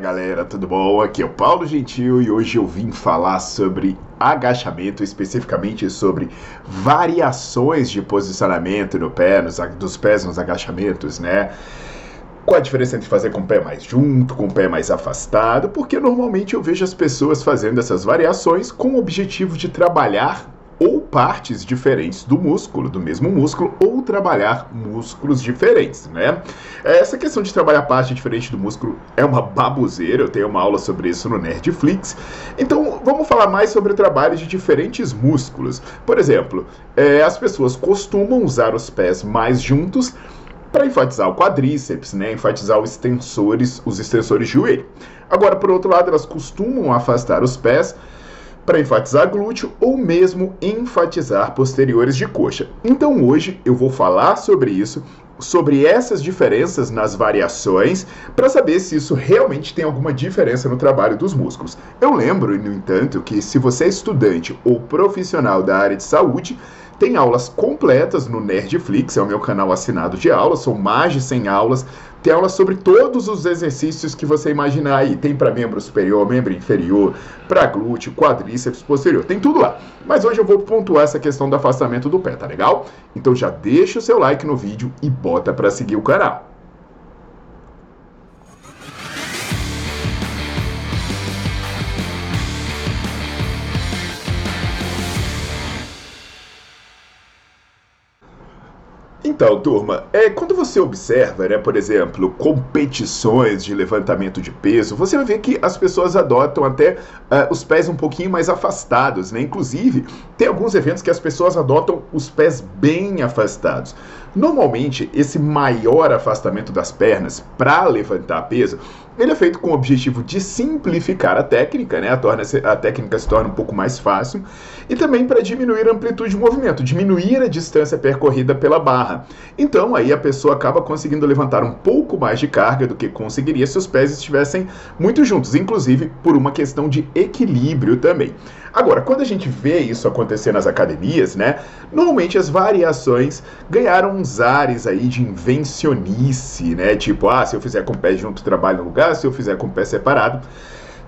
Galera, tudo bom? Aqui é o Paulo Gentil e hoje eu vim falar sobre agachamento, especificamente sobre variações de posicionamento no pé, nos, dos pés nos agachamentos, né? Qual a diferença entre fazer com o pé mais junto, com o pé mais afastado? Porque normalmente eu vejo as pessoas fazendo essas variações com o objetivo de trabalhar ou partes diferentes do músculo, do mesmo músculo, ou trabalhar músculos diferentes, né? Essa questão de trabalhar parte diferente do músculo é uma baboseira, eu tenho uma aula sobre isso no Nerdflix. Então, vamos falar mais sobre o trabalho de diferentes músculos. Por exemplo, é, as pessoas costumam usar os pés mais juntos para enfatizar o quadríceps, né? enfatizar os extensores, os extensores de joelho. Agora, por outro lado, elas costumam afastar os pés para enfatizar glúteo ou mesmo enfatizar posteriores de coxa. Então hoje eu vou falar sobre isso, sobre essas diferenças nas variações, para saber se isso realmente tem alguma diferença no trabalho dos músculos. Eu lembro, no entanto, que se você é estudante ou profissional da área de saúde, tem aulas completas no Nerdflix, é o meu canal assinado de aulas, são mais de 100 aulas. Tem aulas sobre todos os exercícios que você imaginar aí. Tem para membro superior, membro inferior, para glúteo, quadríceps posterior. Tem tudo lá. Mas hoje eu vou pontuar essa questão do afastamento do pé, tá legal? Então já deixa o seu like no vídeo e bota para seguir o canal. Então, turma, é, quando você observa, né, por exemplo, competições de levantamento de peso, você vai ver que as pessoas adotam até uh, os pés um pouquinho mais afastados, né? Inclusive, tem alguns eventos que as pessoas adotam os pés bem afastados. Normalmente, esse maior afastamento das pernas para levantar peso, ele é feito com o objetivo de simplificar a técnica, né? A, torna a técnica se torna um pouco mais fácil, e também para diminuir a amplitude de movimento, diminuir a distância percorrida pela barra. Então, aí a pessoa acaba conseguindo levantar um pouco mais de carga do que conseguiria se os pés estivessem muito juntos, inclusive por uma questão de equilíbrio também. Agora, quando a gente vê isso acontecer nas academias, né, normalmente as variações ganharam uns ares aí de invencionice, né, tipo, ah, se eu fizer com o pé junto, trabalho no lugar, se eu fizer com o pé separado,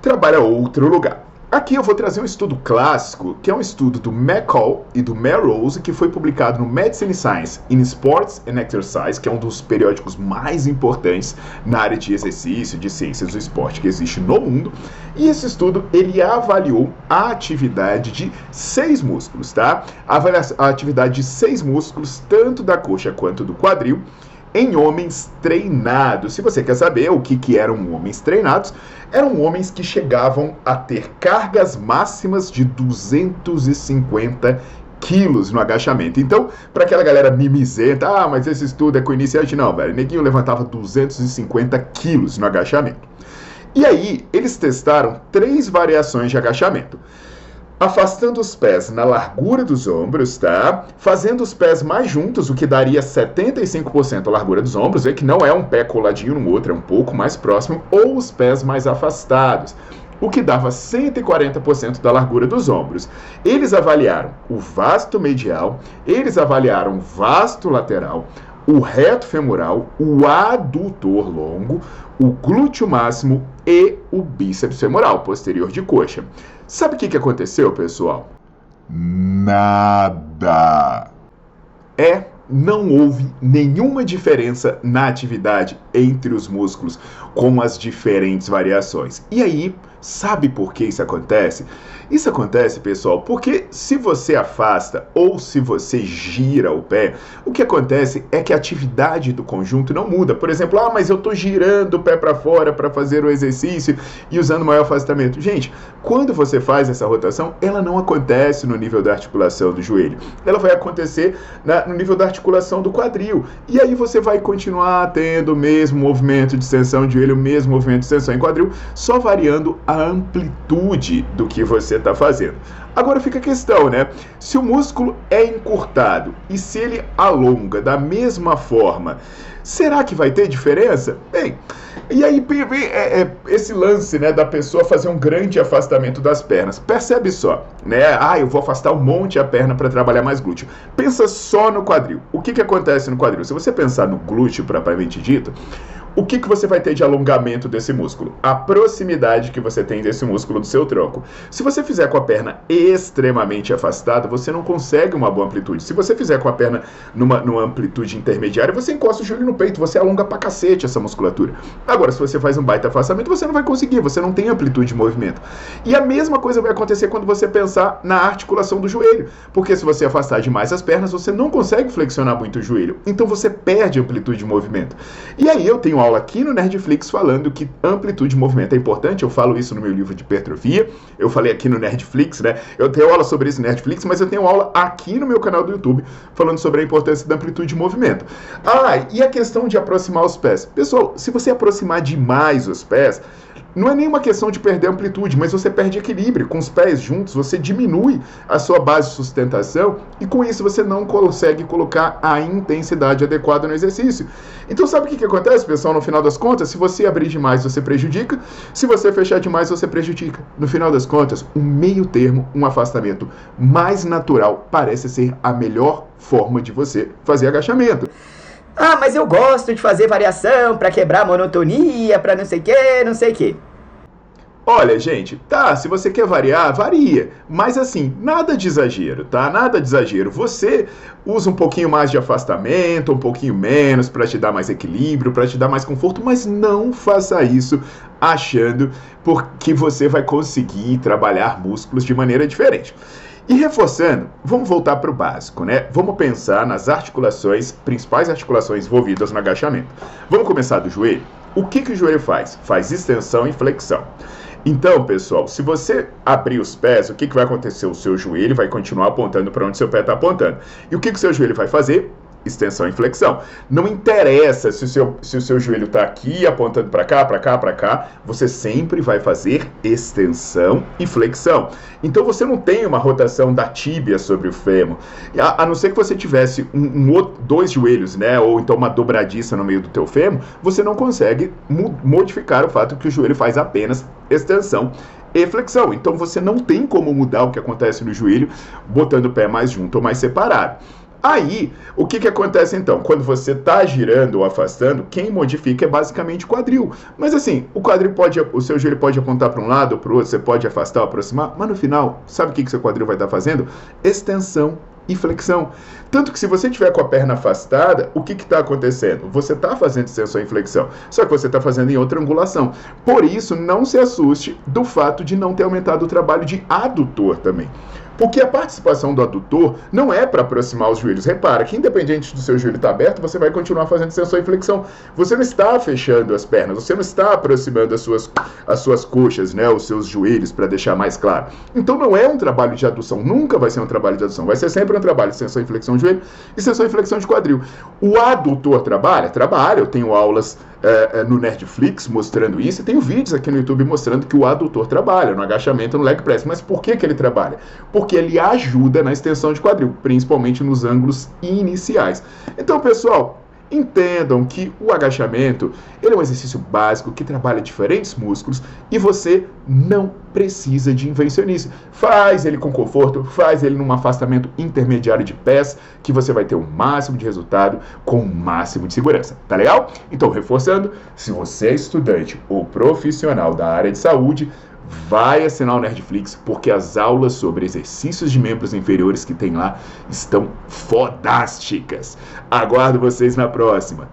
trabalha outro lugar. Aqui eu vou trazer um estudo clássico, que é um estudo do McCall e do Melrose, que foi publicado no Medicine Science in Sports and Exercise, que é um dos periódicos mais importantes na área de exercício, de ciências do esporte que existe no mundo. E esse estudo, ele avaliou a atividade de seis músculos, tá? A, a atividade de seis músculos, tanto da coxa quanto do quadril, em homens treinados. Se você quer saber o que, que eram homens treinados, eram homens que chegavam a ter cargas máximas de 250 quilos no agachamento. Então, para aquela galera mimizenta, ah, mas esse estudo é com iniciante, não, velho. Neguinho levantava 250 quilos no agachamento. E aí, eles testaram três variações de agachamento afastando os pés na largura dos ombros, tá? Fazendo os pés mais juntos, o que daria 75% a largura dos ombros, vê que não é um pé coladinho no outro, é um pouco mais próximo, ou os pés mais afastados, o que dava 140% da largura dos ombros. Eles avaliaram o vasto medial, eles avaliaram o vasto lateral, o reto femoral, o adutor longo, o glúteo máximo e o bíceps femoral posterior de coxa. Sabe o que, que aconteceu, pessoal? Nada. É, não houve nenhuma diferença na atividade entre os músculos com as diferentes variações. E aí Sabe por que isso acontece? Isso acontece, pessoal, porque se você afasta ou se você gira o pé, o que acontece é que a atividade do conjunto não muda. Por exemplo, ah, mas eu estou girando o pé para fora para fazer o exercício e usando maior afastamento. Gente, quando você faz essa rotação, ela não acontece no nível da articulação do joelho. Ela vai acontecer na, no nível da articulação do quadril. E aí você vai continuar tendo o mesmo movimento de extensão de joelho, o mesmo movimento de extensão em quadril, só variando a a amplitude do que você está fazendo. Agora fica a questão, né? Se o músculo é encurtado e se ele alonga da mesma forma, será que vai ter diferença? Bem, e aí é, é, esse lance, né, da pessoa fazer um grande afastamento das pernas. Percebe só, né? Ah, eu vou afastar um monte a perna para trabalhar mais glúteo. Pensa só no quadril. O que que acontece no quadril? Se você pensar no glúteo propriamente dito, o que, que você vai ter de alongamento desse músculo? A proximidade que você tem desse músculo do seu tronco. Se você fizer com a perna extremamente afastada, você não consegue uma boa amplitude. Se você fizer com a perna numa, numa amplitude intermediária, você encosta o joelho no peito, você alonga pra cacete essa musculatura. Agora, se você faz um baita afastamento, você não vai conseguir, você não tem amplitude de movimento. E a mesma coisa vai acontecer quando você pensar na articulação do joelho. Porque se você afastar demais as pernas, você não consegue flexionar muito o joelho. Então você perde amplitude de movimento. E aí eu tenho aula aqui no Nerdflix falando que amplitude de movimento é importante. Eu falo isso no meu livro de hipertrofia. Eu falei aqui no Nerdflix, né? Eu tenho aula sobre isso no Nerdflix, mas eu tenho aula aqui no meu canal do YouTube falando sobre a importância da amplitude de movimento. Ah, e a questão de aproximar os pés. Pessoal, se você aproximar demais os pés, não é nenhuma questão de perder amplitude, mas você perde equilíbrio. Com os pés juntos, você diminui a sua base de sustentação e com isso você não consegue colocar a intensidade adequada no exercício. Então, sabe o que, que acontece, pessoal? No final das contas, se você abrir demais, você prejudica. Se você fechar demais, você prejudica. No final das contas, um meio termo, um afastamento mais natural, parece ser a melhor forma de você fazer agachamento. Ah, mas eu gosto de fazer variação para quebrar a monotonia, para não sei o que, não sei o que. Olha, gente, tá, se você quer variar, varia. Mas assim, nada de exagero, tá? Nada de exagero. Você usa um pouquinho mais de afastamento, um pouquinho menos para te dar mais equilíbrio, para te dar mais conforto, mas não faça isso achando porque você vai conseguir trabalhar músculos de maneira diferente. E reforçando, vamos voltar para o básico, né? Vamos pensar nas articulações, principais articulações envolvidas no agachamento. Vamos começar do joelho? O que, que o joelho faz? Faz extensão e flexão. Então, pessoal, se você abrir os pés, o que, que vai acontecer? O seu joelho vai continuar apontando para onde seu pé está apontando. E o que, que o seu joelho vai fazer? Extensão e flexão. Não interessa se o seu, se o seu joelho está aqui apontando para cá, para cá, para cá, você sempre vai fazer extensão e flexão. Então você não tem uma rotação da tíbia sobre o fêmur, a, a não ser que você tivesse um, um, dois joelhos, né, ou então uma dobradiça no meio do teu fêmur, você não consegue modificar o fato que o joelho faz apenas extensão e flexão. Então você não tem como mudar o que acontece no joelho botando o pé mais junto ou mais separado. Aí, o que, que acontece então? Quando você está girando ou afastando, quem modifica é basicamente o quadril. Mas assim, o quadril pode, o seu joelho pode apontar para um lado ou para o outro, você pode afastar ou aproximar, mas no final, sabe o que, que seu quadril vai estar tá fazendo? Extensão e flexão. Tanto que se você tiver com a perna afastada, o que está acontecendo? Você está fazendo extensão e flexão, só que você está fazendo em outra angulação. Por isso, não se assuste do fato de não ter aumentado o trabalho de adutor também. Porque a participação do adutor não é para aproximar os joelhos. Repara que, independente do seu joelho estar tá aberto, você vai continuar fazendo extensão e flexão. Você não está fechando as pernas, você não está aproximando as suas, as suas coxas, né, os seus joelhos, para deixar mais claro. Então não é um trabalho de adução, nunca vai ser um trabalho de adução. Vai ser sempre um trabalho de extensão e flexão de joelho e extensão e flexão de quadril. O adutor trabalha? Trabalha. Eu tenho aulas é, no Nerdflix mostrando isso, e tenho vídeos aqui no YouTube mostrando que o adutor trabalha no agachamento no leg press. Mas por que, que ele trabalha? Porque ele ajuda na extensão de quadril, principalmente nos ângulos iniciais. Então, pessoal, entendam que o agachamento ele é um exercício básico que trabalha diferentes músculos e você não precisa de invencionice. Faz ele com conforto, faz ele num afastamento intermediário de pés, que você vai ter o máximo de resultado com o máximo de segurança. Tá legal? Então, reforçando, se você é estudante ou profissional da área de saúde, vai assinar o Nerdflix, porque as aulas sobre exercícios de membros inferiores que tem lá estão fodásticas. Aguardo vocês na próxima.